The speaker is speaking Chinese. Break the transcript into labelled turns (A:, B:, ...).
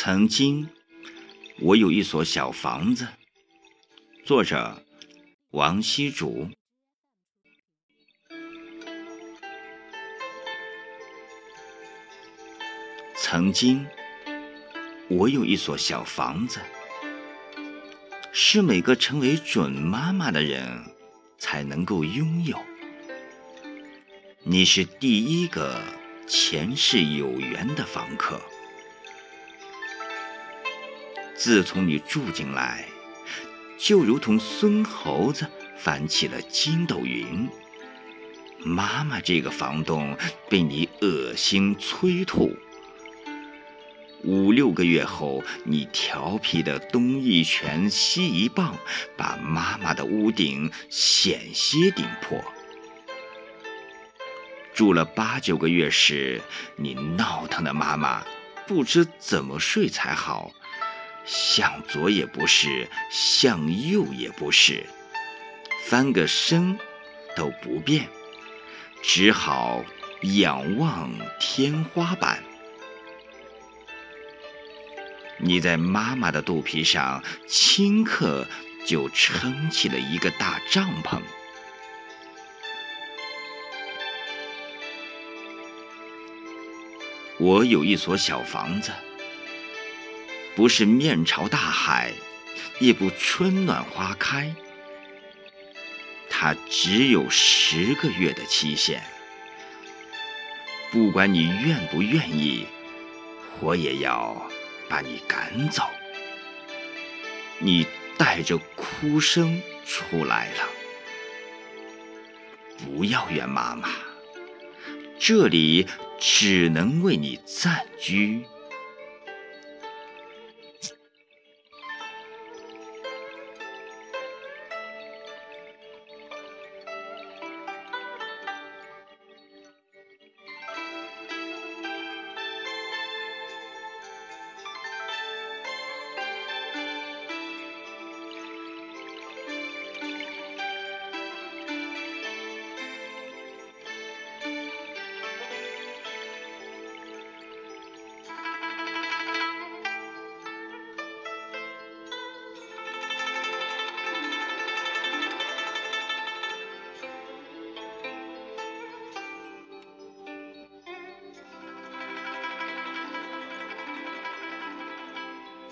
A: 曾经，我有一所小房子。作者：王羲竹。曾经，我有一所小房子，是每个成为准妈妈的人才能够拥有。你是第一个前世有缘的房客。自从你住进来，就如同孙猴子翻起了筋斗云。妈妈这个房东被你恶心催吐。五六个月后，你调皮的东一拳西一棒，把妈妈的屋顶险些顶破。住了八九个月时，你闹腾的妈妈不知怎么睡才好。向左也不是，向右也不是，翻个身都不变，只好仰望天花板。你在妈妈的肚皮上顷刻就撑起了一个大帐篷。我有一所小房子。不是面朝大海，也不春暖花开，它只有十个月的期限。不管你愿不愿意，我也要把你赶走。你带着哭声出来了，不要怨妈妈，这里只能为你暂居。